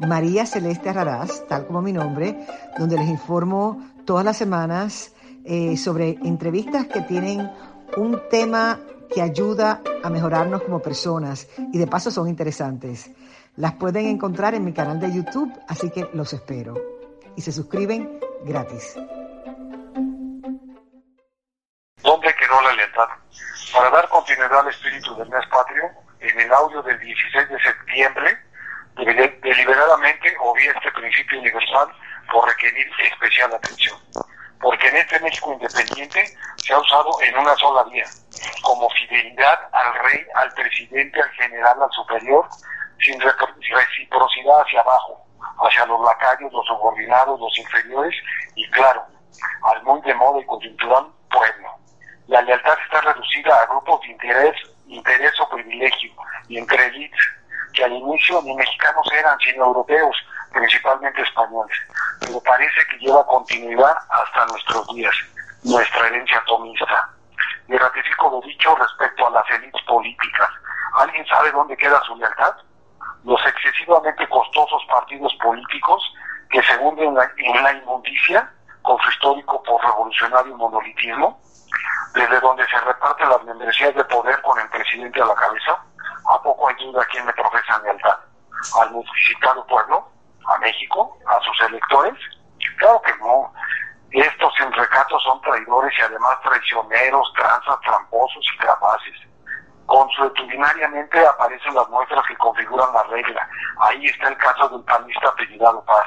María Celeste Raraz, tal como mi nombre, donde les informo todas las semanas eh, sobre entrevistas que tienen un tema que ayuda a mejorarnos como personas y de paso son interesantes. Las pueden encontrar en mi canal de YouTube, así que los espero. Y se suscriben gratis. ¿Dónde quedó la lealtad? Para dar continuidad al espíritu del mes patrio, en el audio del 16 de septiembre, deliberadamente obvia este principio universal por requerir especial atención. Porque en este México independiente se ha usado en una sola vía, como fidelidad al rey, al presidente, al general, al superior, sin reciprocidad hacia abajo, hacia los lacayos, los subordinados, los inferiores y claro, al muy de moda y coyuntural pueblo. La lealtad está reducida a grupos de interés, interés o privilegio y entre élites que al inicio ni mexicanos eran, sino europeos, principalmente españoles. Pero parece que lleva continuidad hasta nuestros días, nuestra herencia atomista. Y ratifico lo dicho respecto a las élites políticas. ¿Alguien sabe dónde queda su lealtad? Los excesivamente costosos partidos políticos que se hunden en la inmundicia con su histórico por revolucionario monolitismo, desde donde se reparten las membresías de poder con el presidente a la cabeza, ¿A poco hay duda quién le profesa lealtad? ¿Al multiplicado pueblo? ¿A México? ¿A sus electores? Claro que no. Estos en recato son traidores y además traicioneros, tranzas, tramposos y capaces. Consuetudinariamente aparecen las muestras que configuran la regla. Ahí está el caso del panista apellidado Paz.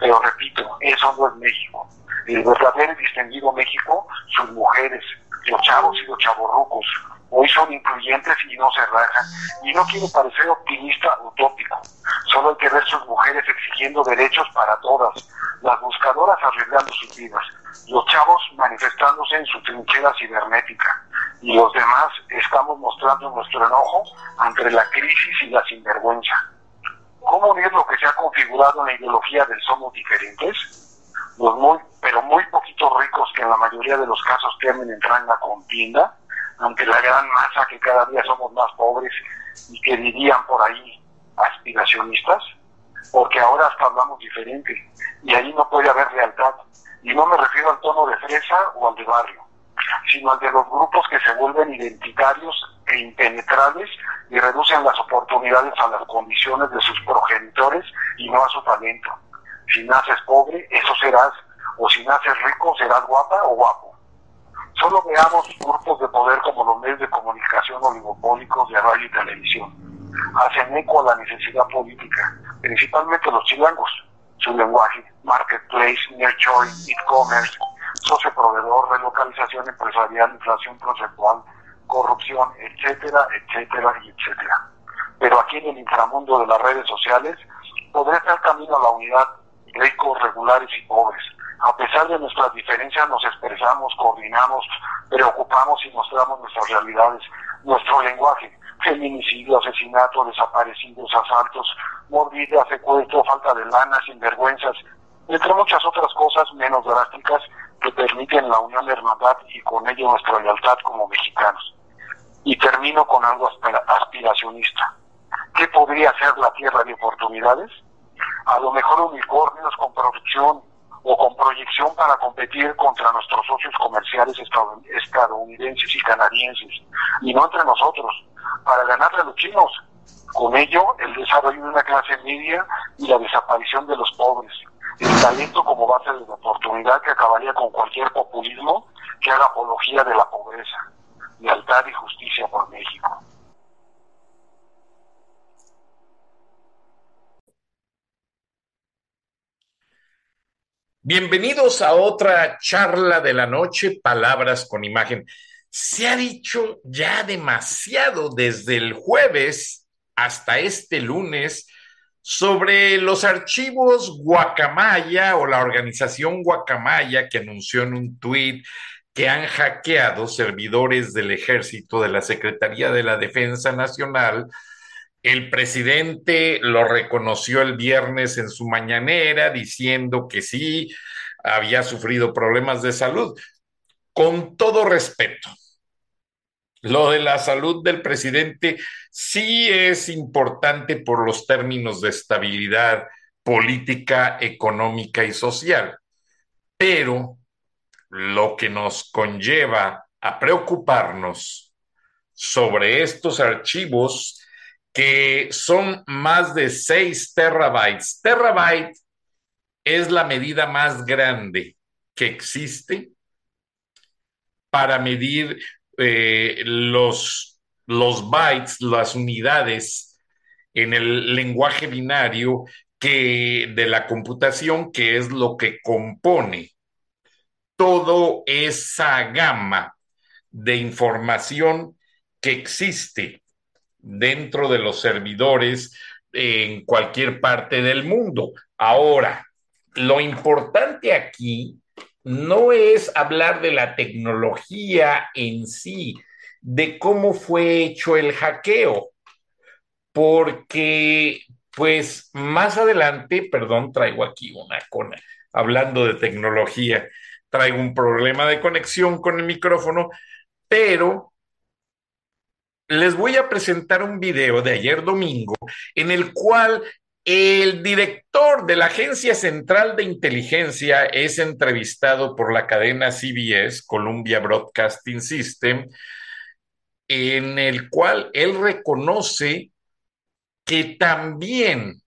Pero repito, eso no es México. El verdadero y distinguido México, sus mujeres, los chavos y los chavorrucos, hoy son incluyentes y no se rajan. Y no quiero parecer optimista utópico, solo hay que ver sus mujeres exigiendo derechos para todas, las buscadoras arriesgando sus vidas, los chavos manifestándose en su trinchera cibernética, y los demás estamos mostrando nuestro enojo ante la crisis y la sinvergüenza. ¿Cómo unir lo que se ha configurado en la ideología del somos diferentes? Los muy, pero muy poquitos ricos que en la mayoría de los casos temen entrar en la contienda, ante la gran masa que cada día somos más pobres y que dirían por ahí aspiracionistas, porque ahora hasta hablamos diferente y ahí no puede haber lealtad. Y no me refiero al tono de fresa o al de barrio, sino al de los grupos que se vuelven identitarios e impenetrables y reducen las oportunidades a las condiciones de sus progenitores y no a su talento. Si naces pobre, eso serás, o si naces rico, serás guapa o guapo Solo veamos grupos de poder como los medios de comunicación oligopólicos de radio y televisión. Hacen eco a la necesidad política, principalmente los chilangos. Su lenguaje, marketplace, nearshoring, e-commerce, socio proveedor, relocalización empresarial, inflación conceptual, corrupción, etcétera, etcétera y etcétera. Pero aquí en el inframundo de las redes sociales podría estar camino a la unidad ricos, regulares y pobres, a pesar de nuestras diferencias nos expresamos, coordinamos, preocupamos y mostramos nuestras realidades, nuestro lenguaje, feminicidio, asesinato, desaparecidos, asaltos, mordidas, secuestro, falta de lana, sinvergüenzas, entre muchas otras cosas menos drásticas que permiten la unión de hermandad y con ello nuestra lealtad como mexicanos. Y termino con algo aspiracionista. ¿Qué podría ser la tierra de oportunidades? A lo mejor unicornios con producción, o con proyección para competir contra nuestros socios comerciales estadounidenses y canadienses, y no entre nosotros, para ganarle a los chinos. Con ello, el desarrollo de una clase media y la desaparición de los pobres. El talento como base de la oportunidad que acabaría con cualquier populismo que haga apología de la pobreza. Lealtad y justicia por México. Bienvenidos a otra charla de la noche, Palabras con Imagen. Se ha dicho ya demasiado desde el jueves hasta este lunes sobre los archivos Guacamaya o la organización Guacamaya que anunció en un tuit que han hackeado servidores del ejército de la Secretaría de la Defensa Nacional. El presidente lo reconoció el viernes en su mañanera diciendo que sí, había sufrido problemas de salud. Con todo respeto, lo de la salud del presidente sí es importante por los términos de estabilidad política, económica y social, pero lo que nos conlleva a preocuparnos sobre estos archivos que son más de 6 terabytes. Terabyte es la medida más grande que existe para medir eh, los, los bytes, las unidades en el lenguaje binario que de la computación, que es lo que compone toda esa gama de información que existe dentro de los servidores en cualquier parte del mundo. Ahora, lo importante aquí no es hablar de la tecnología en sí, de cómo fue hecho el hackeo, porque pues más adelante, perdón, traigo aquí una con, hablando de tecnología, traigo un problema de conexión con el micrófono, pero les voy a presentar un video de ayer domingo en el cual el director de la Agencia Central de Inteligencia es entrevistado por la cadena CBS, Columbia Broadcasting System, en el cual él reconoce que también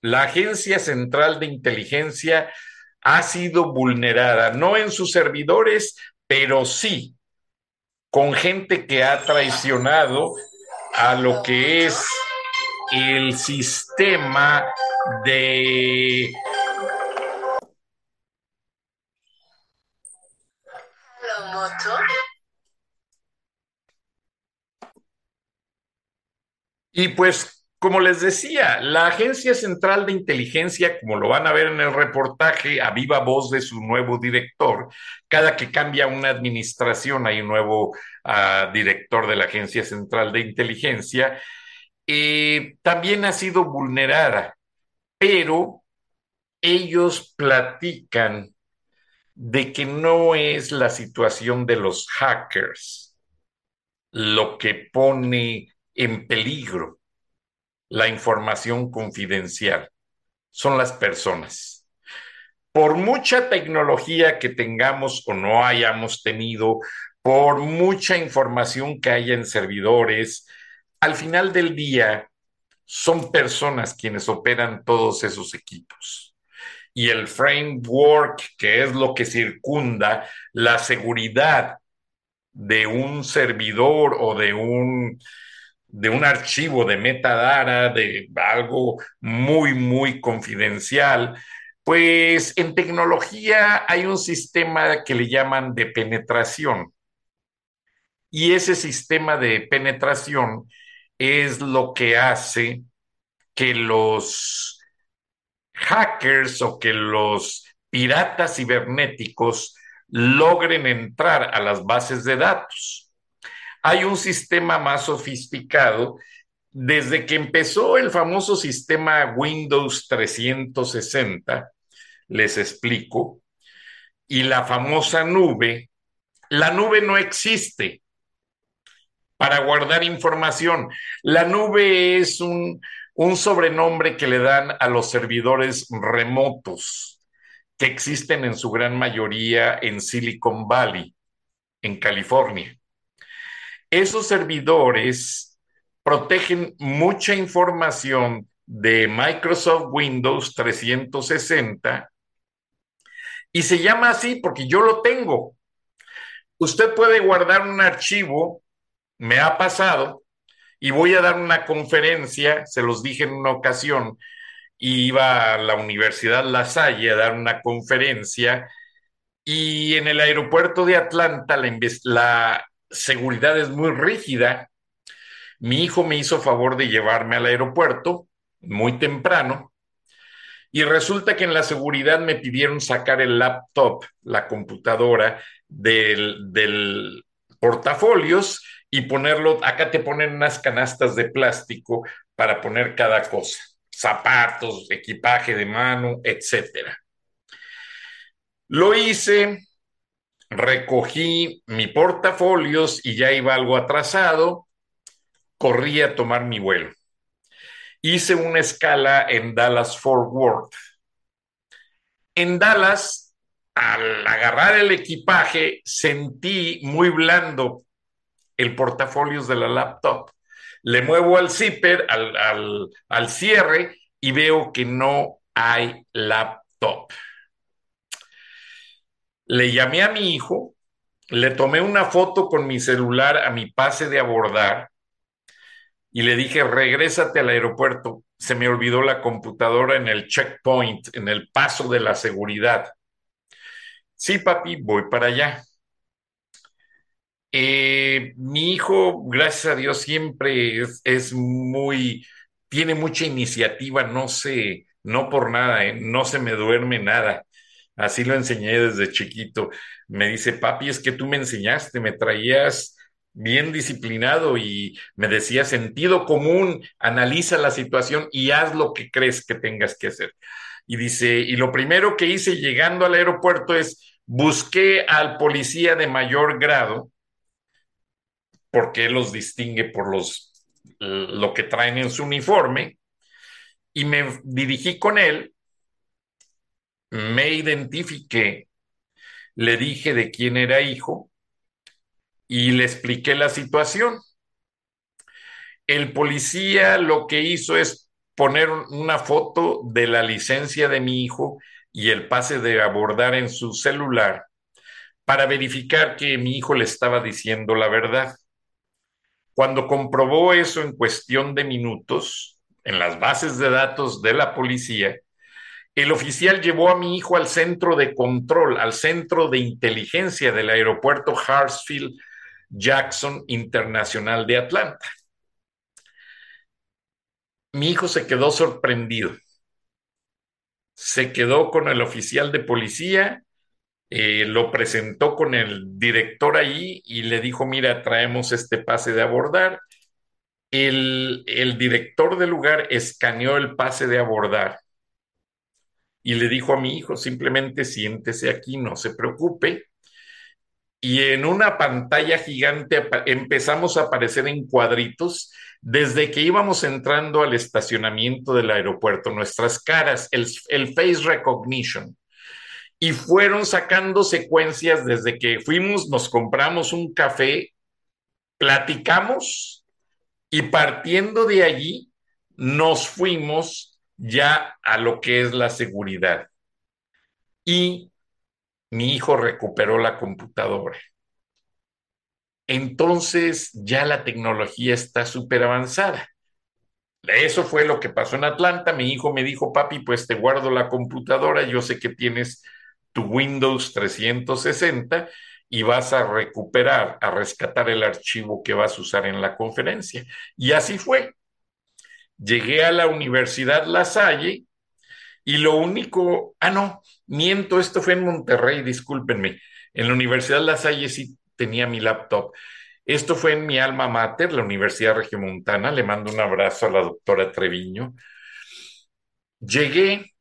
la Agencia Central de Inteligencia ha sido vulnerada, no en sus servidores, pero sí con gente que ha traicionado a lo que es el sistema de Y pues, como les decía, la Agencia Central de Inteligencia, como lo van a ver en el reportaje, a viva voz de su nuevo director, cada que cambia una administración hay un nuevo uh, director de la Agencia Central de Inteligencia, eh, también ha sido vulnerada, pero ellos platican de que no es la situación de los hackers lo que pone en peligro la información confidencial, son las personas. Por mucha tecnología que tengamos o no hayamos tenido, por mucha información que haya en servidores, al final del día son personas quienes operan todos esos equipos. Y el framework, que es lo que circunda la seguridad de un servidor o de un, de un archivo de metadata, de algo muy, muy confidencial, pues en tecnología hay un sistema que le llaman de penetración. Y ese sistema de penetración es lo que hace que los hackers o que los piratas cibernéticos logren entrar a las bases de datos. Hay un sistema más sofisticado. Desde que empezó el famoso sistema Windows 360, les explico, y la famosa nube, la nube no existe para guardar información. La nube es un, sobrenombre que le dan a los servidores remotos que existen en su gran mayoría en Silicon Valley, en California. Esos servidores protegen mucha información de Microsoft Windows 360 y se llama así porque yo lo tengo. Usted puede guardar un archivo me ha pasado y voy a dar una conferencia, se los dije en una ocasión, iba a la Universidad La Salle a dar una conferencia y en el aeropuerto de Atlanta la, la seguridad es muy rígida. Mi hijo me hizo favor de llevarme al aeropuerto, muy temprano. Y resulta que en la seguridad me pidieron sacar el laptop, la computadora del, portafolios y ponerlo, acá te ponen unas canastas de plástico para poner cada cosa, zapatos, equipaje de mano, etcétera. Lo hice, recogí mi portafolios y ya iba algo atrasado, corrí a tomar mi vuelo. Hice una escala en Dallas Fort Worth. En Dallas, al agarrar el equipaje, sentí muy blando el portafolios de la laptop. Le muevo al zipper, al, cierre y veo que no hay laptop le llamé a mi hijo, le tomé una foto con mi celular a mi pase de abordar y le dije, regrésate al aeropuerto. Se me olvidó la computadora en el checkpoint, en el paso de la seguridad. Sí, papi, voy para allá. Eh, mi hijo, gracias a Dios, siempre es, muy, tiene mucha iniciativa, no sé, no por nada, ¿eh? no se me duerme nada. Así lo enseñé desde chiquito. Me dice, papi, es que tú me enseñaste, me traías bien disciplinado y me decía sentido común, analiza la situación y haz lo que crees que tengas que hacer. Y dice, y lo primero que hice llegando al aeropuerto es busqué al policía de mayor grado, porque él los distingue por los, lo que traen en su uniforme, y me dirigí con él me identifiqué, le dije de quién era hijo y le expliqué la situación. El policía lo que hizo es poner una foto de la licencia de mi hijo y el pase de abordar en su celular para verificar que mi hijo le estaba diciendo la verdad. Cuando comprobó eso en cuestión de minutos, en las bases de datos de la policía, el oficial llevó a mi hijo al centro de control, al centro de inteligencia del aeropuerto Hartsfield Jackson Internacional de Atlanta. Mi hijo se quedó sorprendido. Se quedó con el oficial de policía, eh, lo presentó con el director allí y le dijo, mira, traemos este pase de abordar. El, el director del lugar escaneó el pase de abordar y le dijo a mi hijo, simplemente siéntese aquí, no se preocupe. Y en una pantalla gigante empezamos a aparecer en cuadritos desde que íbamos entrando al estacionamiento del aeropuerto, nuestras caras, el, el face recognition. Y fueron sacando secuencias desde que fuimos, nos compramos un café, platicamos y partiendo de allí nos fuimos ya a lo que es la seguridad. Y mi hijo recuperó la computadora. Entonces ya la tecnología está súper avanzada. Eso fue lo que pasó en Atlanta. Mi hijo me dijo, papi, pues te guardo la computadora, yo sé que tienes tu Windows 360 y vas a recuperar, a rescatar el archivo que vas a usar en la conferencia. Y así fue llegué a la Universidad La Salle y lo único, ah, no, miento, esto fue en Monterrey, discúlpenme. En la Universidad La Salle sí tenía mi laptop. Esto fue en mi alma mater, la Universidad Regiomontana. Le mando un abrazo a la doctora Treviño. Llegué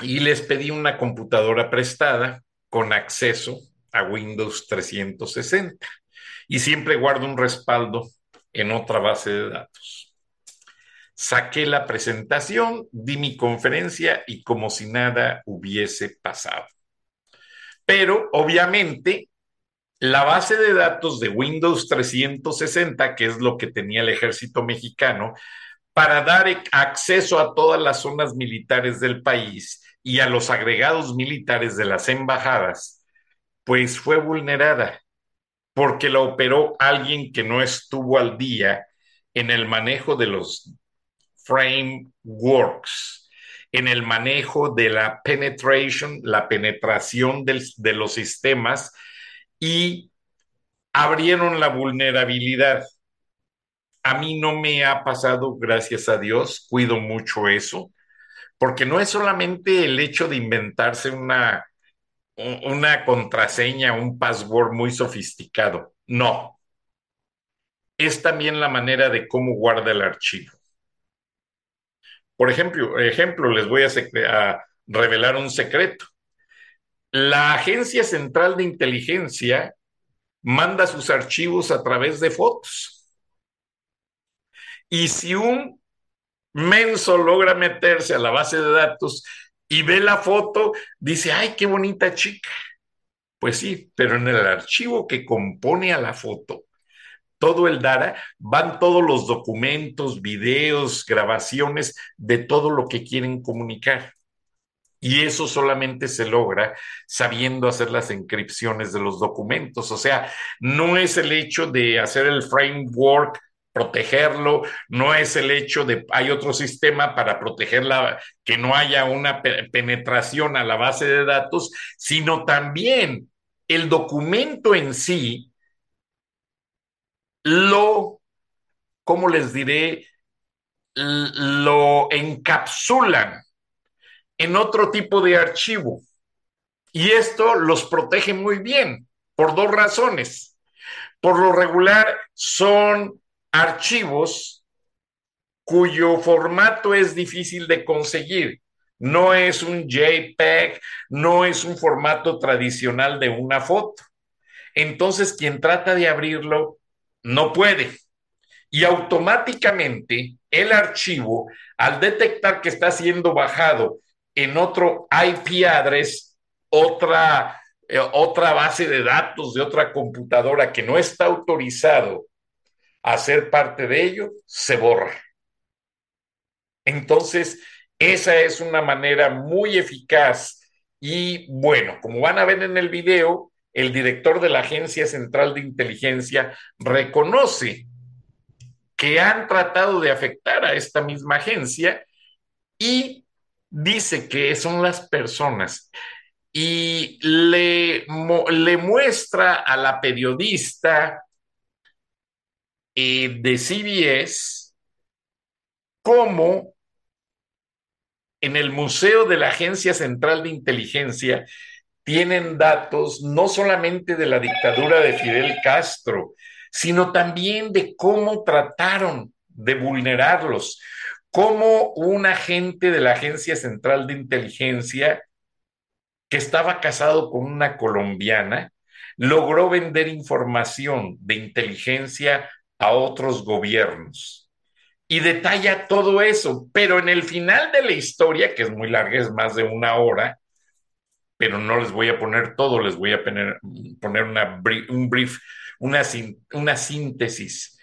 y les pedí una computadora prestada con acceso a Windows 360 y siempre guardo un respaldo en otra base de datos saqué la presentación, di mi conferencia y como si nada hubiese pasado. Pero obviamente la base de datos de Windows 360, que es lo que tenía el ejército mexicano, para dar acceso a todas las zonas militares del país y a los agregados militares de las embajadas, pues fue vulnerada porque la operó alguien que no estuvo al día en el manejo de los frameworks en el manejo de la penetration, la penetración de los sistemas y abrieron la vulnerabilidad. A mí no me ha pasado, gracias a Dios, cuido mucho eso, porque no es solamente el hecho de inventarse una, una contraseña, un password muy sofisticado, no. Es también la manera de cómo guarda el archivo. Por ejemplo, ejemplo les voy a, a revelar un secreto. La Agencia Central de Inteligencia manda sus archivos a través de fotos. Y si un menso logra meterse a la base de datos y ve la foto, dice, ay, qué bonita chica. Pues sí, pero en el archivo que compone a la foto, todo el DARA, van todos los documentos, videos, grabaciones de todo lo que quieren comunicar. Y eso solamente se logra sabiendo hacer las encripciones de los documentos. O sea, no es el hecho de hacer el framework, protegerlo, no es el hecho de hay otro sistema para protegerla, que no haya una penetración a la base de datos, sino también el documento en sí lo, ¿cómo les diré? Lo encapsulan en otro tipo de archivo. Y esto los protege muy bien por dos razones. Por lo regular son archivos cuyo formato es difícil de conseguir. No es un JPEG, no es un formato tradicional de una foto. Entonces, quien trata de abrirlo no puede. Y automáticamente el archivo, al detectar que está siendo bajado en otro IP address, otra, eh, otra base de datos de otra computadora que no está autorizado a ser parte de ello, se borra. Entonces, esa es una manera muy eficaz y bueno, como van a ver en el video, el director de la Agencia Central de Inteligencia reconoce que han tratado de afectar a esta misma agencia y dice que son las personas. Y le, muestra a la periodista eh, de CBS cómo en el Museo de la Agencia Central de Inteligencia tienen datos no solamente de la dictadura de Fidel Castro, sino también de cómo trataron de vulnerarlos cómo un agente de la Agencia Central de Inteligencia que estaba casado con una colombiana logró vender información de inteligencia a otros gobiernos. Y detalla todo eso, pero en el final de la historia, que es muy larga, es más de una hora, pero no les voy a poner todo, les voy a poner, poner una, un brief, una, una síntesis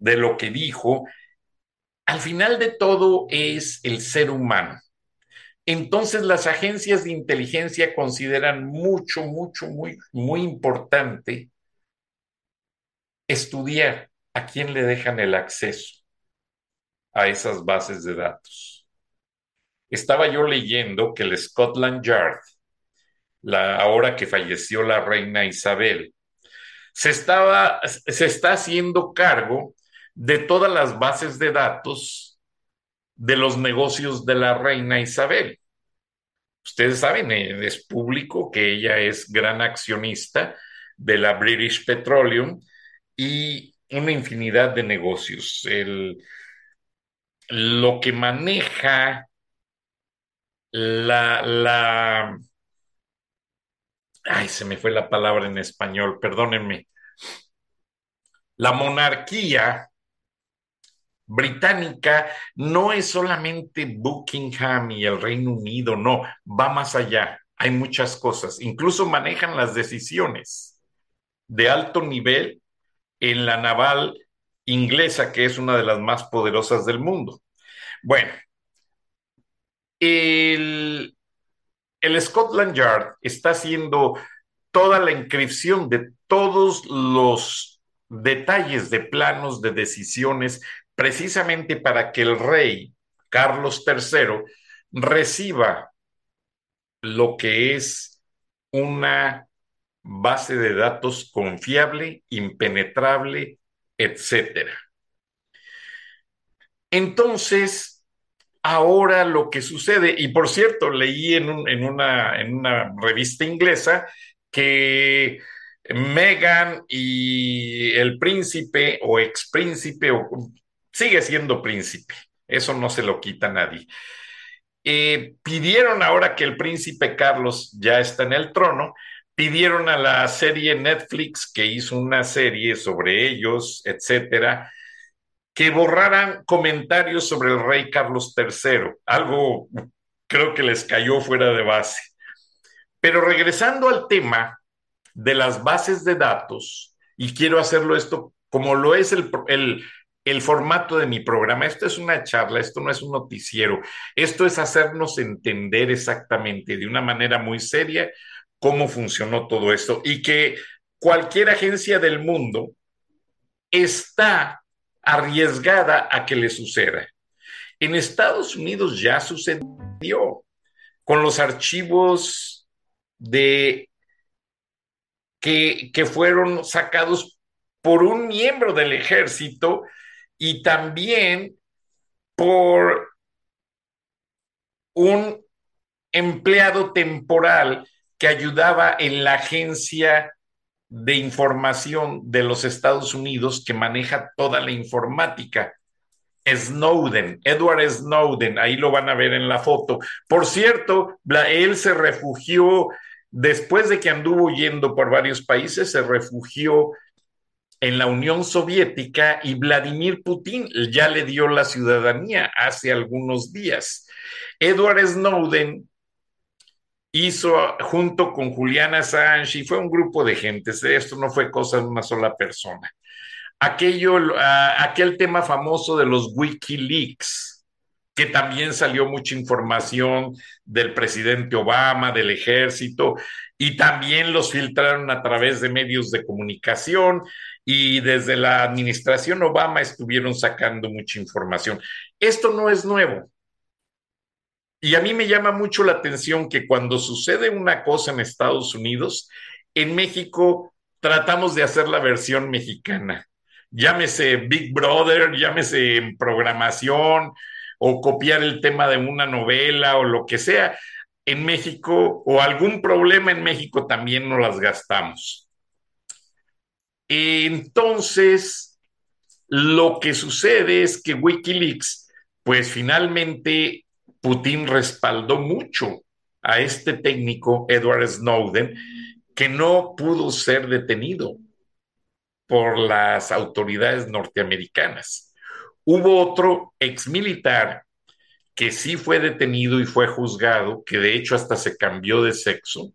de lo que dijo al final de todo es el ser humano. Entonces las agencias de inteligencia consideran mucho, mucho, muy, muy importante estudiar a quién le dejan el acceso a esas bases de datos. Estaba yo leyendo que el Scotland Yard, la, ahora que falleció la reina Isabel, se, estaba, se está haciendo cargo de todas las bases de datos de los negocios de la reina Isabel. Ustedes saben, eh, es público que ella es gran accionista de la British Petroleum y una infinidad de negocios. lo que maneja la, la, ay, se me fue la palabra en español, perdónenme. La monarquía británica no es solamente Buckingham y el Reino Unido, no, va más allá. Hay muchas cosas. Incluso manejan las decisiones de alto nivel en la naval inglesa, que es una de las más poderosas del mundo. Bueno, el, el Scotland Yard está haciendo toda la inscripción de todos los detalles de planos, de decisiones, precisamente para que el rey Carlos III reciba lo que es una base de datos confiable, impenetrable, etcétera. Entonces, ahora lo que sucede, y por cierto, leí en, una, revista inglesa que Meghan y el príncipe o ex príncipe, o, sigue siendo príncipe, eso no se lo quita nadie. Eh, pidieron ahora que el príncipe Carlos ya está en el trono, pidieron a la serie Netflix que hizo una serie sobre ellos, etcétera, que borraran comentarios sobre el rey Carlos III. Algo creo que les cayó fuera de base. Pero regresando al tema de las bases de datos, y quiero hacerlo esto como lo es el, el, el formato de mi programa. Esto es una charla, esto no es un noticiero, esto es hacernos entender exactamente de una manera muy seria cómo funcionó todo esto y que cualquier agencia del mundo está arriesgada a que le suceda. En Estados Unidos ya sucedió con los archivos de que, que fueron sacados por un miembro del ejército y también por un empleado temporal que ayudaba en la agencia de información de los Estados Unidos que maneja toda la informática. Snowden, Edward Snowden, ahí lo van a ver en la foto. Por cierto, él se refugió, después de que anduvo huyendo por varios países, se refugió en la Unión Soviética y Vladimir Putin ya le dio la ciudadanía hace algunos días. Edward Snowden hizo junto con Juliana Assange y fue un grupo de gentes, esto no fue cosa de una sola persona. Aquello, aquel tema famoso de los Wikileaks, que también salió mucha información del presidente Obama, del ejército, y también los filtraron a través de medios de comunicación y desde la administración Obama estuvieron sacando mucha información. Esto no es nuevo. Y a mí me llama mucho la atención que cuando sucede una cosa en Estados Unidos, en México tratamos de hacer la versión mexicana. Llámese Big Brother, llámese programación o copiar el tema de una novela o lo que sea. En México o algún problema en México también no las gastamos. Entonces, lo que sucede es que Wikileaks, pues finalmente Putin respaldó mucho a este técnico, Edward Snowden, que no pudo ser detenido por las autoridades norteamericanas. Hubo otro ex militar que sí fue detenido y fue juzgado, que de hecho hasta se cambió de sexo,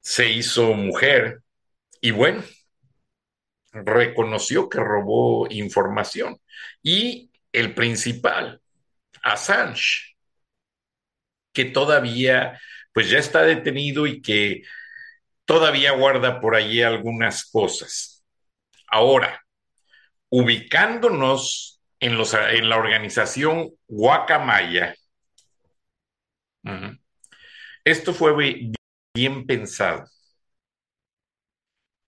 se hizo mujer y bueno, reconoció que robó información. Y el principal, Assange, que todavía, pues ya está detenido y que todavía guarda por allí algunas cosas. Ahora, ubicándonos en, los, en la organización Guacamaya, esto fue bien pensado.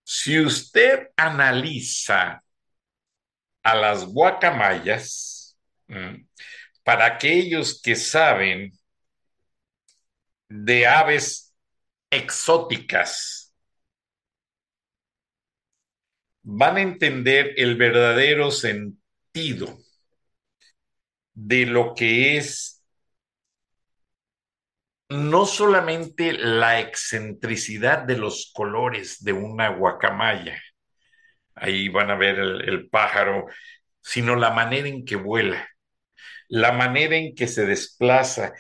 Si usted analiza a las guacamayas, para aquellos que saben de aves exóticas, van a entender el verdadero sentido de lo que es no solamente la excentricidad de los colores de una guacamaya, ahí van a ver el, el pájaro, sino la manera en que vuela la manera en que se desplaza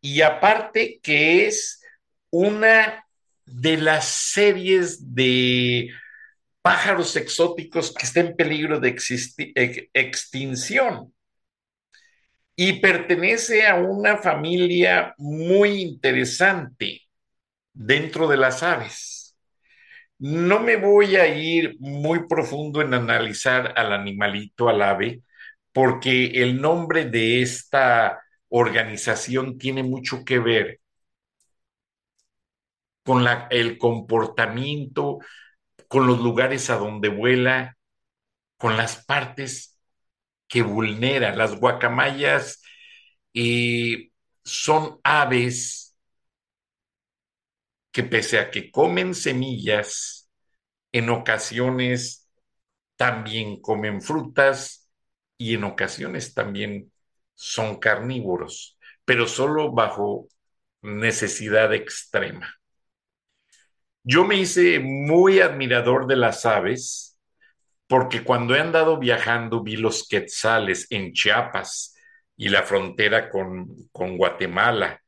y aparte que es una de las series de pájaros exóticos que está en peligro de extinción y pertenece a una familia muy interesante dentro de las aves. No me voy a ir muy profundo en analizar al animalito, al ave, porque el nombre de esta organización tiene mucho que ver con el comportamiento, con los lugares a donde vuela, con las partes que vulnera. Las guacamayas eh, son aves que pese a que comen semillas, en ocasiones también comen frutas y en ocasiones también son carnívoros, pero solo bajo necesidad extrema. Yo me hice muy admirador de las aves porque cuando he andado viajando vi los quetzales en Chiapas y la frontera con, con Guatemala.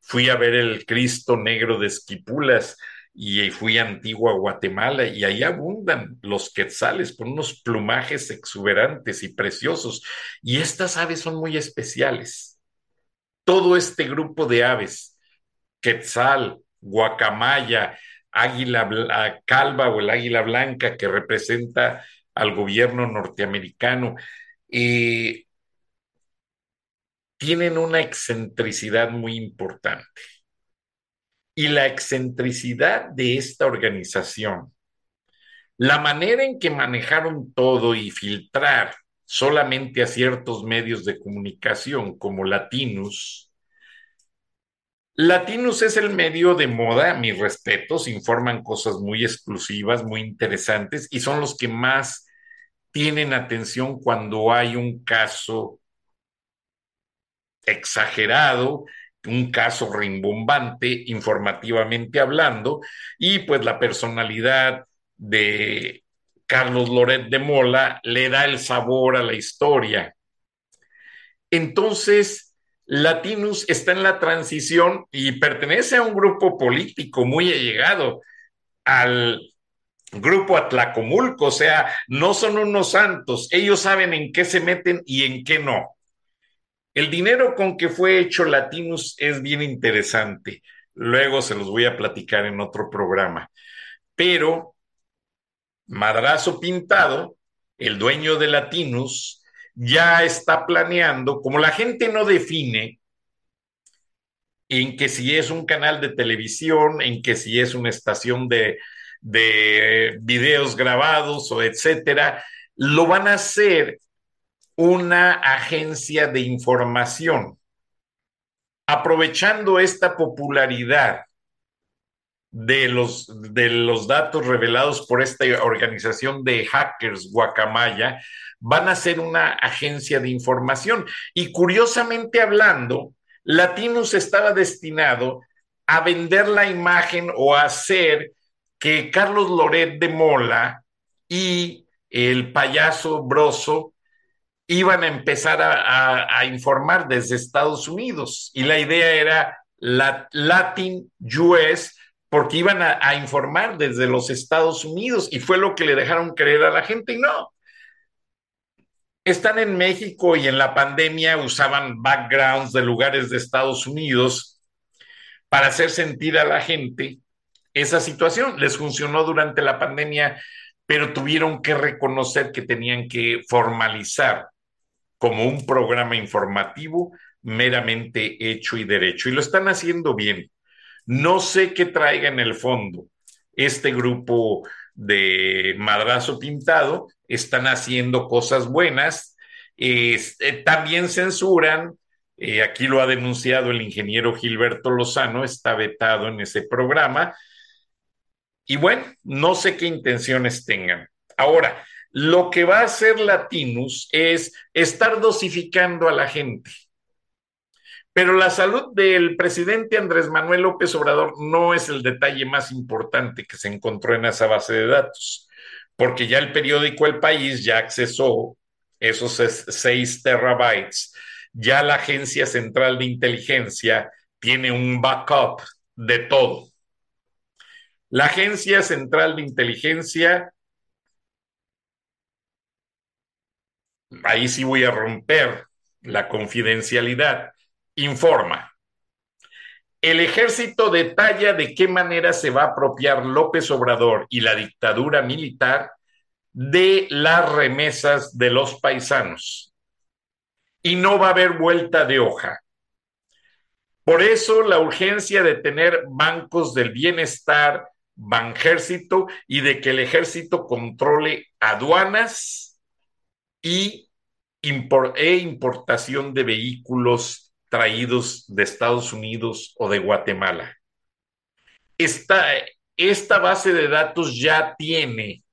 Fui a ver el Cristo Negro de Esquipulas y fui a Antigua Guatemala y ahí abundan los quetzales con unos plumajes exuberantes y preciosos. Y estas aves son muy especiales. Todo este grupo de aves, quetzal, guacamaya, águila calva o el águila blanca que representa al gobierno norteamericano, tienen una excentricidad muy importante. Y la excentricidad de esta organización, la manera en que manejaron todo y filtrar solamente a ciertos medios de comunicación como Latinus, Latinus es el medio de moda, mis respetos, informan cosas muy exclusivas, muy interesantes y son los que más tienen atención cuando hay un caso exagerado, un caso rimbombante, informativamente hablando, y pues la personalidad de Carlos Loret de Mola le da el sabor a la historia. Entonces, Latinus está en la transición y pertenece a un grupo político muy allegado al grupo Atlacomulco, o sea, no son unos santos, ellos saben en qué se meten y en qué no. El dinero con que fue hecho Latinus es bien interesante, luego se los voy a platicar en otro programa, pero Madrazo Pintado, el dueño de Latinus, ya está planeando, como la gente no define en que si es un canal de televisión, en que si es una estación de, de videos grabados o etcétera, lo van a hacer una agencia de información, aprovechando esta popularidad de los, de los datos revelados por esta organización de hackers Guacamaya, van a ser una agencia de información. Y curiosamente hablando, Latinus estaba destinado a vender la imagen o a hacer que Carlos Loret de Mola y el payaso Broso iban a empezar a, informar desde Estados Unidos. Y la idea era la, Latin US porque iban a, a, informar desde los Estados Unidos y fue lo que le dejaron creer a la gente y no. Están en México y en la pandemia usaban backgrounds de lugares de Estados Unidos para hacer sentir a la gente esa situación. Les funcionó durante la pandemia, pero tuvieron que reconocer que tenían que formalizar como un programa informativo meramente hecho y derecho. Y lo están haciendo bien. No sé qué traiga en el fondo este grupo de madrazo pintado, están haciendo cosas buenas, eh, también censuran, eh, aquí lo ha denunciado el ingeniero Gilberto Lozano, está vetado en ese programa, y bueno, no sé qué intenciones tengan. Ahora, lo que va a hacer Latinus es estar dosificando a la gente. Pero la salud del presidente Andrés Manuel López Obrador no es el detalle más importante que se encontró en esa base de datos, porque ya el periódico El País ya accesó esos seis terabytes, ya la Agencia Central de Inteligencia tiene un backup de todo. La Agencia Central de Inteligencia, ahí sí voy a romper la confidencialidad informa. El ejército detalla de qué manera se va a apropiar López Obrador y la dictadura militar de las remesas de los paisanos. Y no va a haber vuelta de hoja. Por eso la urgencia de tener bancos del bienestar, Banjército, y de que el ejército controle aduanas y e importación de vehículos traídos de Estados Unidos o de Guatemala. Esta, esta base de datos ya tiene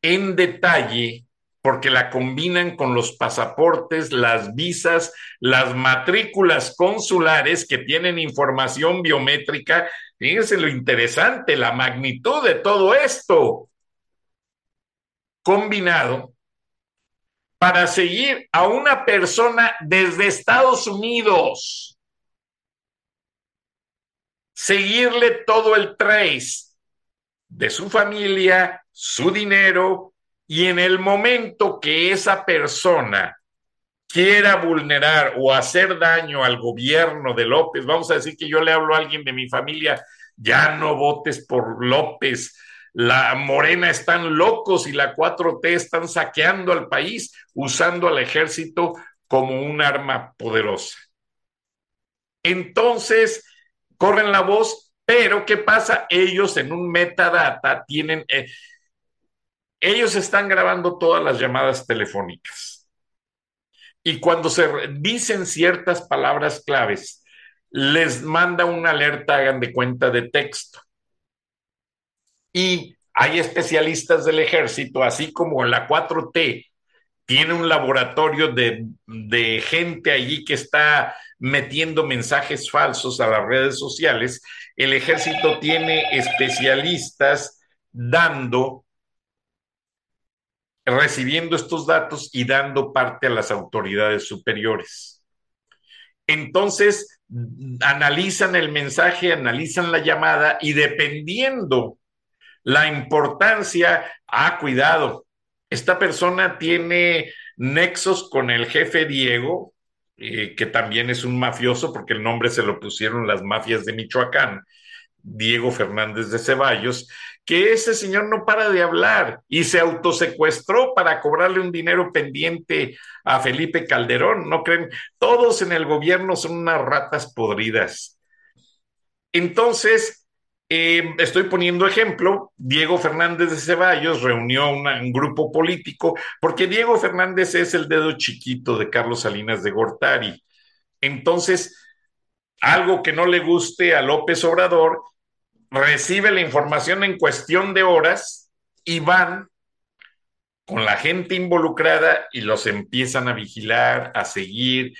en detalle, porque la combinan con los pasaportes, las visas, las matrículas consulares que tienen información biométrica. Fíjense lo interesante, la magnitud de todo esto combinado para seguir a una persona desde Estados Unidos. Seguirle todo el trace de su familia, su dinero, y en el momento que esa persona quiera vulnerar o hacer daño al gobierno de López, vamos a decir que yo le hablo a alguien de mi familia, ya no votes por López, la Morena están locos y la 4T están saqueando al país usando al ejército como un arma poderosa. Entonces, corren la voz, pero ¿qué pasa? Ellos en un metadata tienen, eh, ellos están grabando todas las llamadas telefónicas. Y cuando se dicen ciertas palabras claves, les manda una alerta, hagan de cuenta de texto y hay especialistas del ejército, así como la 4T tiene un laboratorio de, de gente allí que está metiendo mensajes falsos a las redes sociales, el ejército tiene especialistas dando, recibiendo estos datos y dando parte a las autoridades superiores. Entonces, analizan el mensaje, analizan la llamada y dependiendo la importancia, ah, cuidado, esta persona tiene nexos con el jefe Diego, eh, que también es un mafioso porque el nombre se lo pusieron las mafias de Michoacán, Diego Fernández de Ceballos, que ese señor no para de hablar y se autosecuestró para cobrarle un dinero pendiente a Felipe Calderón. ¿No creen? Todos en el gobierno son unas ratas podridas. Entonces, eh, estoy poniendo ejemplo, Diego Fernández de Ceballos reunió un grupo político, porque Diego Fernández es el dedo chiquito de Carlos Salinas de Gortari. Entonces, algo que no le guste a López Obrador, recibe la información en cuestión de horas y van con la gente involucrada y los empiezan a vigilar, a seguir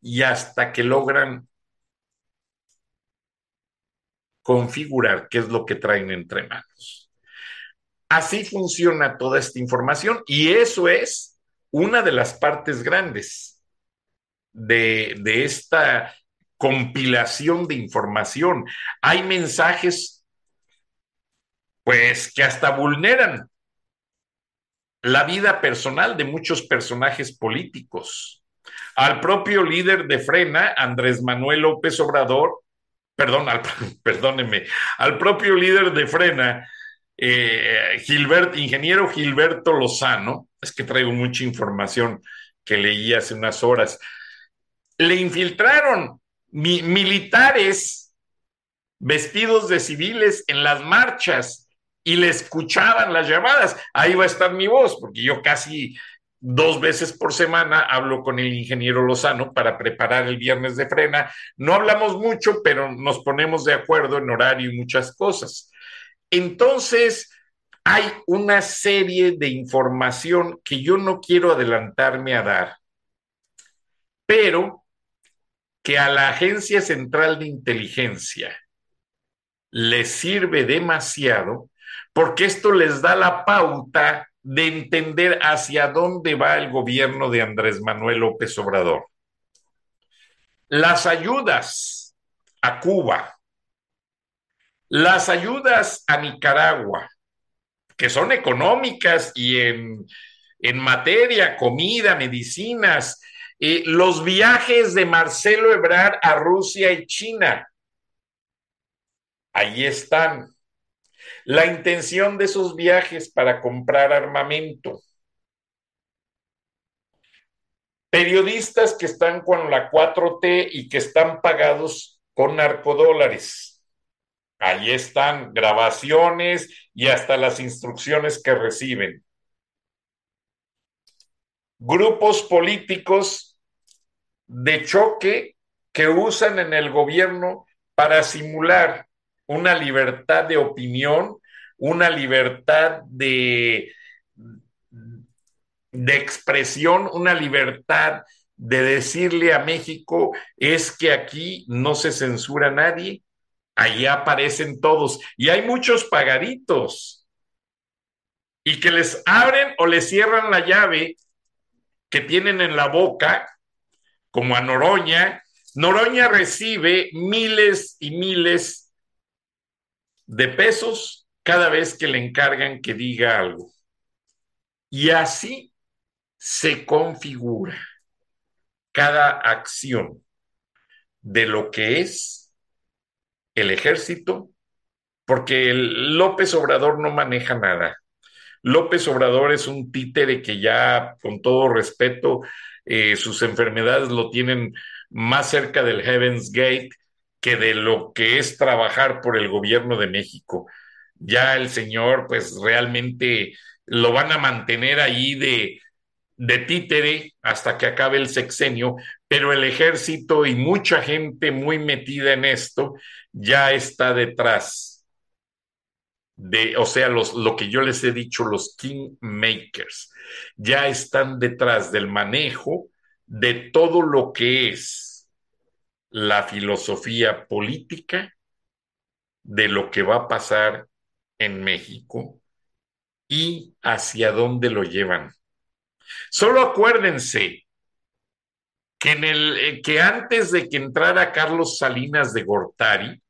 y hasta que logran configurar qué es lo que traen entre manos. Así funciona toda esta información y eso es una de las partes grandes de, de esta compilación de información. Hay mensajes, pues, que hasta vulneran la vida personal de muchos personajes políticos. Al propio líder de Frena, Andrés Manuel López Obrador, perdón, al, perdóneme, al propio líder de Frena, eh, ingeniero Gilberto Lozano, es que traigo mucha información que leí hace unas horas, le infiltraron militares vestidos de civiles en las marchas y le escuchaban las llamadas. Ahí va a estar mi voz, porque yo casi dos veces por semana hablo con el ingeniero Lozano para preparar el viernes de frena. No hablamos mucho, pero nos ponemos de acuerdo en horario y muchas cosas. Entonces, hay una serie de información que yo no quiero adelantarme a dar, pero que a la Agencia Central de Inteligencia le sirve demasiado porque esto les da la pauta de entender hacia dónde va el gobierno de Andrés Manuel López Obrador. Las ayudas a Cuba, las ayudas a Nicaragua, que son económicas y en, materia, comida, medicinas, eh, los viajes de Marcelo Ebrard a Rusia y China, ahí están la intención de esos viajes para comprar armamento. Periodistas que están con la 4T y que están pagados con narcodólares. Ahí están grabaciones y hasta las instrucciones que reciben. grupos políticos de choque que usan en el gobierno para simular una libertad de opinión, una libertad de, de expresión, una libertad de decirle a México es que aquí no se censura a nadie, ahí aparecen todos y hay muchos pagaditos y que les abren o les cierran la llave que tienen en la boca, como a Noroña. Noroña recibe miles y miles de pesos cada vez que le encargan que diga algo. Y así se configura cada acción de lo que es el ejército, porque el López Obrador no maneja nada. López Obrador es un títere que ya, con todo respeto, eh, sus enfermedades lo tienen más cerca del Heaven's Gate que de lo que es trabajar por el gobierno de México. Ya el señor, pues realmente lo van a mantener ahí de, de títere hasta que acabe el sexenio, pero el ejército y mucha gente muy metida en esto ya está detrás de, o sea, los, lo que yo les he dicho, los kingmakers, ya están detrás del manejo de todo lo que es la filosofía política de lo que va a pasar en México y hacia dónde lo llevan. Solo acuérdense que, en el, eh, que antes de que entrara Carlos Salinas de Gortari,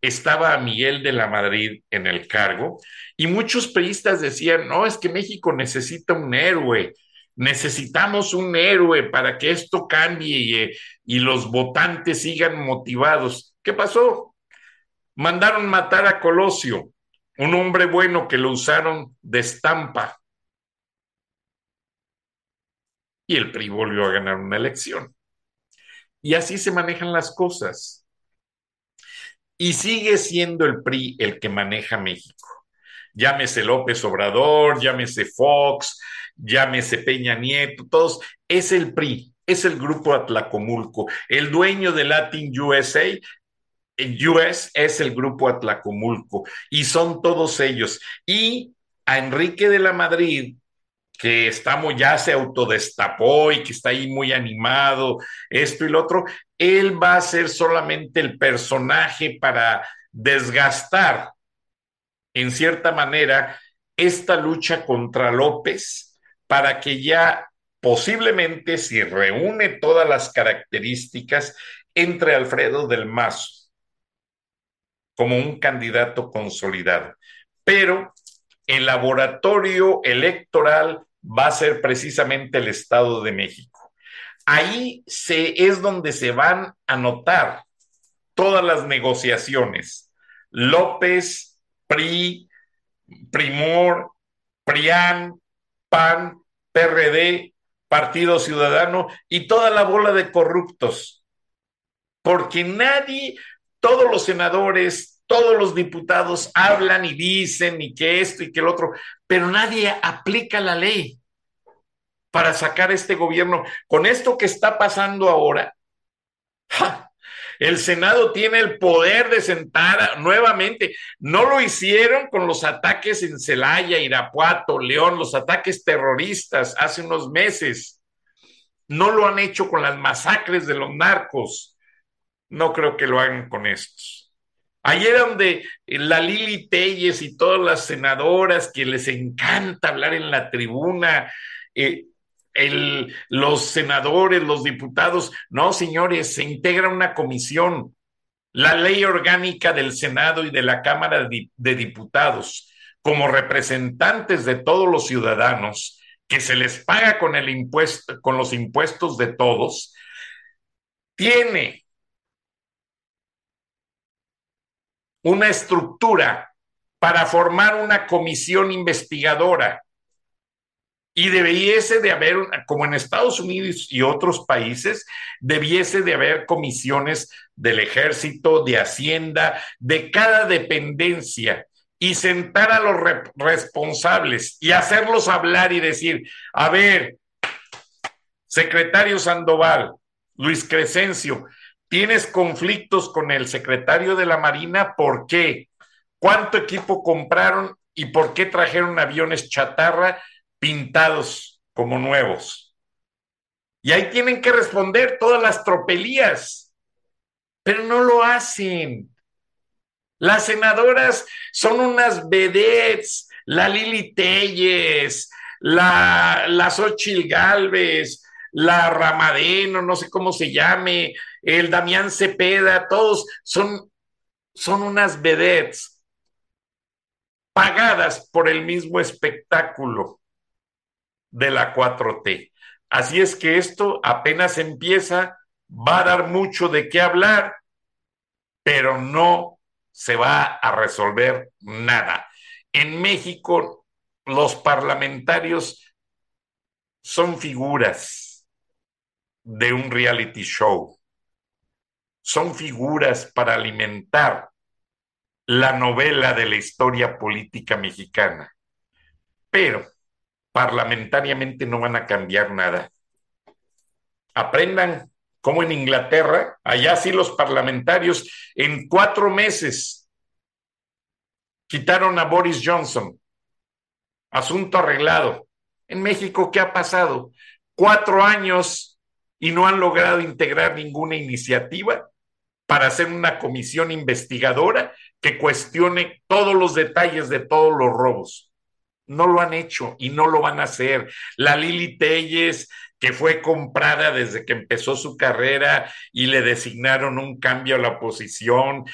estaba Miguel de la Madrid en el cargo y muchos periodistas decían, no, es que México necesita un héroe, necesitamos un héroe para que esto cambie y, eh, y los votantes sigan motivados. ¿Qué pasó? Mandaron matar a Colosio, un hombre bueno que lo usaron de estampa. Y el PRI volvió a ganar una elección. Y así se manejan las cosas y sigue siendo el PRI el que maneja México. Llámese López Obrador, llámese Fox, llámese Peña Nieto, todos, es el PRI, es el grupo Atlacomulco. El dueño de Latin USA, US es el grupo Atlacomulco y son todos ellos. Y a Enrique de la Madrid, que estamos ya se autodestapó y que está ahí muy animado, esto y lo otro, él va a ser solamente el personaje para desgastar, en cierta manera, esta lucha contra López para que ya posiblemente, si reúne todas las características, entre Alfredo del Mazo como un candidato consolidado. Pero el laboratorio electoral va a ser precisamente el Estado de México. Ahí se, es donde se van a notar todas las negociaciones. López, PRI, Primor, PRIAN, PAN, PRD, Partido Ciudadano y toda la bola de corruptos. Porque nadie, todos los senadores, todos los diputados hablan y dicen y que esto y que el otro, pero nadie aplica la ley para sacar este gobierno. Con esto que está pasando ahora, el Senado tiene el poder de sentar nuevamente. No lo hicieron con los ataques en Celaya, Irapuato, León, los ataques terroristas hace unos meses. No lo han hecho con las masacres de los narcos. No creo que lo hagan con estos. Ayer donde la Lili Telles y todas las senadoras que les encanta hablar en la tribuna, eh, los senadores, los diputados, no, señores, se integra una comisión, la ley orgánica del Senado y de la Cámara de Diputados, como representantes de todos los ciudadanos, que se les paga con el impuesto, con los impuestos de todos, tiene una estructura para formar una comisión investigadora y debiese de haber, como en Estados Unidos y otros países, debiese de haber comisiones del ejército, de Hacienda, de cada dependencia y sentar a los responsables y hacerlos hablar y decir, a ver, Secretario Sandoval, Luis Crescencio, tienes conflictos con el secretario de la Marina, ¿por qué? ¿Cuánto equipo compraron y por qué trajeron aviones chatarra pintados como nuevos? Y ahí tienen que responder todas las tropelías, pero no lo hacen. Las senadoras son unas vedettes, la Lili Telles, la, la Xochil Galvez, la Ramadeno, no sé cómo se llame, el Damián Cepeda, todos son, son unas vedettes pagadas por el mismo espectáculo de la 4T. Así es que esto apenas empieza, va a dar mucho de qué hablar, pero no se va a resolver nada. En México, los parlamentarios son figuras de un reality show. Son figuras para alimentar la novela de la historia política mexicana. Pero parlamentariamente no van a cambiar nada. Aprendan como en Inglaterra, allá sí los parlamentarios en cuatro meses quitaron a Boris Johnson. Asunto arreglado. En México, ¿qué ha pasado? Cuatro años y no han logrado integrar ninguna iniciativa para hacer una comisión investigadora que cuestione todos los detalles de todos los robos. No lo han hecho y no lo van a hacer. La Lili Telles que fue comprada desde que empezó su carrera y le designaron un cambio a la oposición.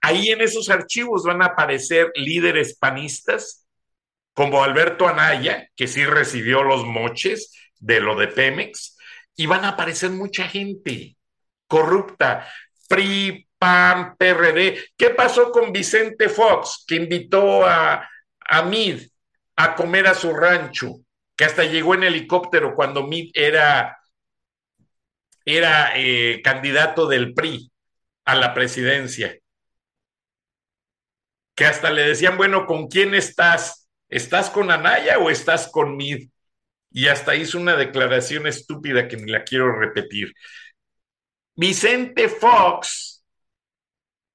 Ahí en esos archivos van a aparecer líderes panistas como Alberto Anaya, que sí recibió los moches de lo de Pemex, y van a aparecer mucha gente corrupta, PRI, PAN, PRD. ¿Qué pasó con Vicente Fox, que invitó a, a Mid a comer a su rancho? que hasta llegó en helicóptero cuando Mitt era, era eh, candidato del PRI a la presidencia. Que hasta le decían, bueno, ¿con quién estás? ¿Estás con Anaya o estás con Mid? Y hasta hizo una declaración estúpida que ni la quiero repetir. Vicente Fox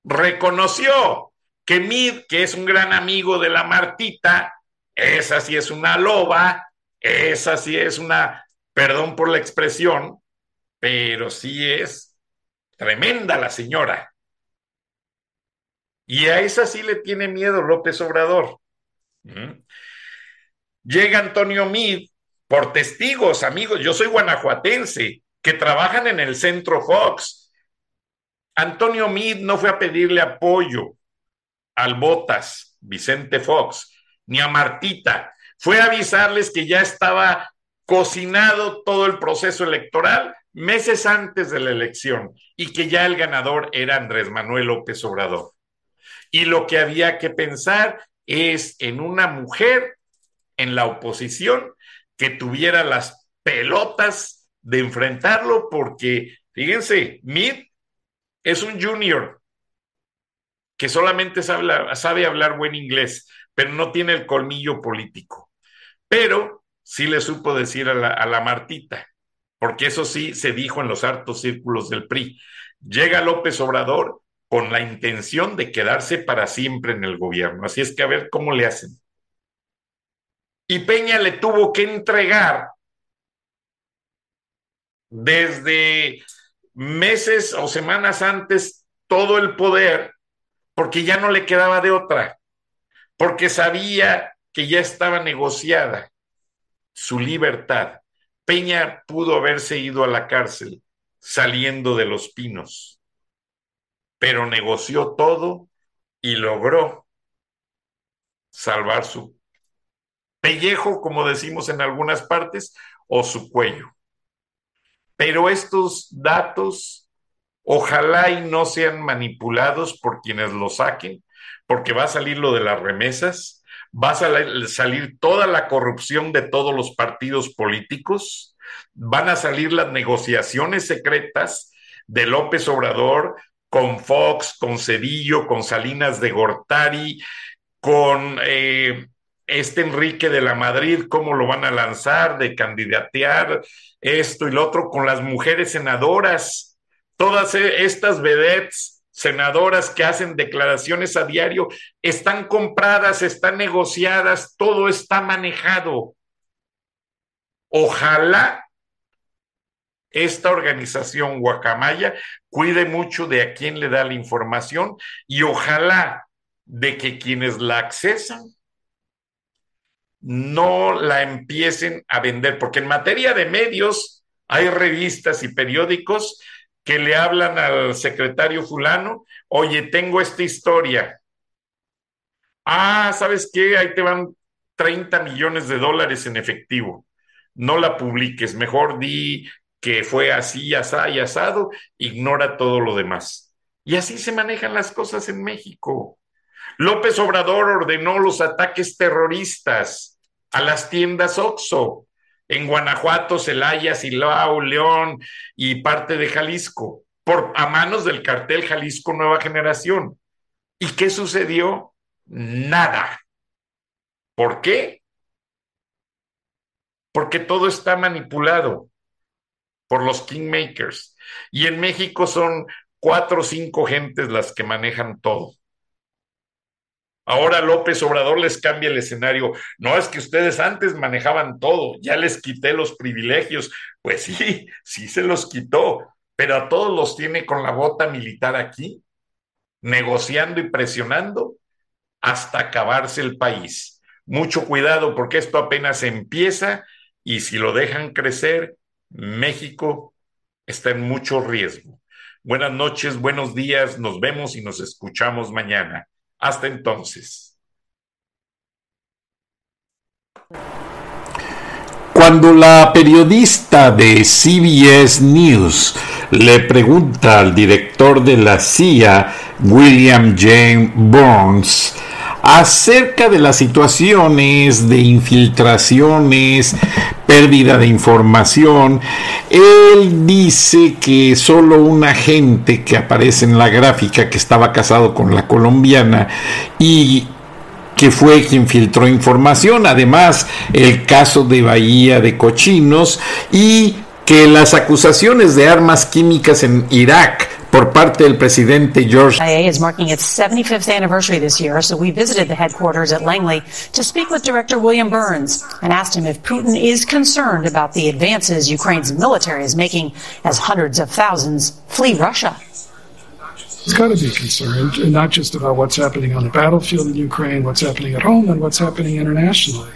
reconoció que Mid, que es un gran amigo de la Martita, esa sí es una loba, esa sí es una, perdón por la expresión, pero sí es tremenda la señora. Y a esa sí le tiene miedo López Obrador. ¿Mm? Llega Antonio Mid por testigos, amigos, yo soy guanajuatense, que trabajan en el centro Fox. Antonio Mid no fue a pedirle apoyo al Botas, Vicente Fox, ni a Martita fue avisarles que ya estaba cocinado todo el proceso electoral meses antes de la elección y que ya el ganador era Andrés Manuel López Obrador. Y lo que había que pensar es en una mujer en la oposición que tuviera las pelotas de enfrentarlo porque, fíjense, Mid es un junior que solamente sabe, hablar buen inglés, pero no tiene el colmillo político pero sí le supo decir a la, Martita, porque eso sí se dijo en los hartos círculos del PRI. Llega López Obrador con la intención de quedarse para siempre en el gobierno. Así es que a ver cómo le hacen. Y Peña le tuvo que entregar desde meses o semanas antes todo el poder porque ya no le quedaba de otra, porque sabía que ya estaba negociada su libertad. Peña pudo haberse ido a la cárcel saliendo de los pinos, pero negoció todo y logró salvar su pellejo, como decimos en algunas partes, o su cuello. Pero estos datos ojalá y no sean manipulados por quienes lo saquen, porque va a salir lo de las remesas, va a salir toda la corrupción de todos los partidos políticos, van a salir las negociaciones secretas de López Obrador con Fox, con Cedillo, con Salinas de Gortari, con eh, este Enrique de la Madrid, cómo lo van a lanzar, de candidatear, esto y lo otro, con las mujeres senadoras, todas e, estas vedettes senadoras que hacen declaraciones a diario, están compradas, están negociadas, todo está manejado. Ojalá esta organización Guacamaya cuide mucho de a quién le da la información y ojalá de que quienes la accesan no la empiecen a vender, porque en materia de medios hay revistas y periódicos que le hablan al secretario fulano, oye, tengo esta historia. Ah, ¿sabes qué? Ahí te van 30 millones de dólares en efectivo. No la publiques, mejor di que fue así, asado y asado, ignora todo lo demás. Y así se manejan las cosas en México. López Obrador ordenó los ataques terroristas a las tiendas Oxxo en Guanajuato, Celaya, Silao, León y parte de Jalisco, por, a manos del cartel Jalisco Nueva Generación. ¿Y qué sucedió? Nada. ¿Por qué? Porque todo está manipulado por los kingmakers. Y en México son cuatro o cinco gentes las que manejan todo. Ahora López Obrador les cambia el escenario. No es que ustedes antes manejaban todo, ya les quité los privilegios. Pues sí, sí se los quitó, pero a todos los tiene con la bota militar aquí, negociando y presionando hasta acabarse el país. Mucho cuidado porque esto apenas empieza y si lo dejan crecer, México está en mucho riesgo. Buenas noches, buenos días, nos vemos y nos escuchamos mañana. Hasta entonces. Cuando la periodista de CBS News le pregunta al director de la CIA, William James Burns, acerca de las situaciones de infiltraciones, pérdida de información. Él dice que solo un agente que aparece en la gráfica que estaba casado con la colombiana y que fue quien filtró información, además el caso de Bahía de Cochinos y que las acusaciones de armas químicas en Irak por parte del presidente George. CIA is marking its 75th anniversary this year, so we visited the headquarters at Langley to speak with Director William Burns and asked him if Putin is concerned about the advances Ukraine's military is making as hundreds of thousands flee Russia he's got to be concerned, and not just about what's happening on the battlefield in Ukraine, what's happening at home, and what's happening internationally.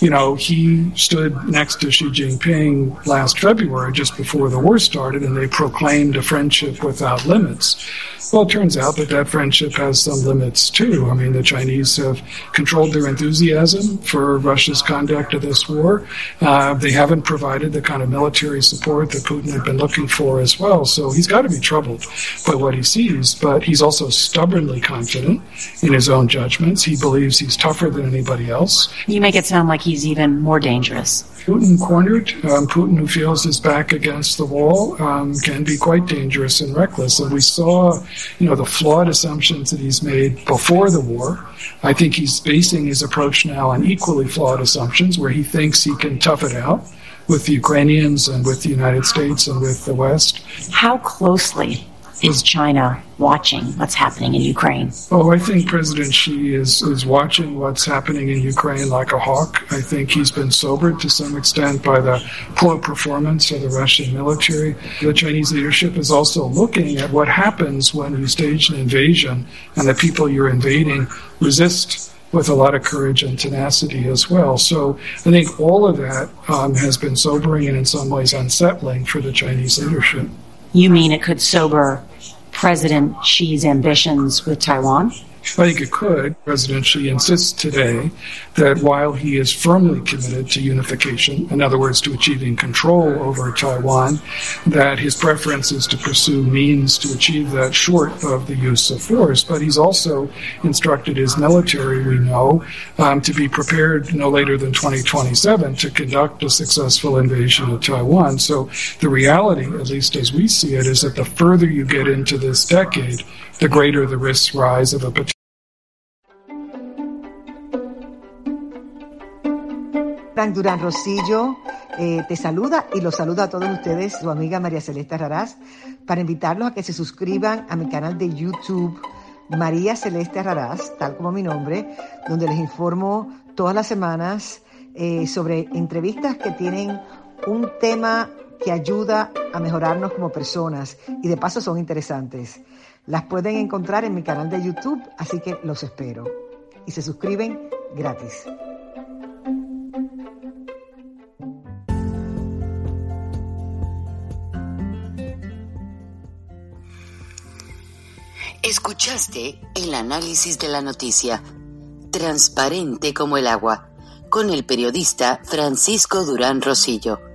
You know, he stood next to Xi Jinping last February, just before the war started, and they proclaimed a friendship without limits. Well, it turns out that that friendship has some limits too. I mean, the Chinese have controlled their enthusiasm for Russia's conduct of this war. Uh, they haven't provided the kind of military support that Putin had been looking for as well. So he's got to be troubled by what he sees, but he's also stubbornly confident in his own judgments. He believes he's tougher than anybody else. You make it sound like he's even more dangerous. Putin cornered, um, Putin who feels his back against the wall, um, can be quite dangerous and reckless. And we saw, you know, the flawed assumptions that he's made before the war. I think he's basing his approach now on equally flawed assumptions where he thinks he can tough it out with the Ukrainians and with the United States and with the West. How closely is China watching what's happening in Ukraine? Oh, I think President Xi is, is watching what's happening in Ukraine like a hawk. I think he's been sobered to some extent by the poor performance of the Russian military. The Chinese leadership is also looking at what happens when you stage an invasion and the people you're invading resist with a lot of courage and tenacity as well. So I think all of that um, has been sobering and in some ways unsettling for the Chinese leadership. You mean it could sober President Xi's ambitions with Taiwan? It could. President Xi insists today that while he is firmly committed to unification, in other words, to achieving control over Taiwan, that his preference is to pursue means to achieve that short of the use of force. But he's also instructed his military, we know, um, to be prepared no later than 2027 to conduct a successful invasion of Taiwan. So the reality, at least as we see it, is that the further you get into this decade, the greater the risks rise of a? Durán Rosillo eh, te saluda y los saluda a todos ustedes, su amiga María Celeste Raraz, para invitarlos a que se suscriban a mi canal de YouTube, María Celeste Raraz, tal como mi nombre, donde les informo todas las semanas eh, sobre entrevistas que tienen un tema que ayuda a mejorarnos como personas y de paso son interesantes. Las pueden encontrar en mi canal de YouTube, así que los espero. Y se suscriben gratis. Escuchaste el análisis de la noticia, transparente como el agua, con el periodista Francisco Durán Rosillo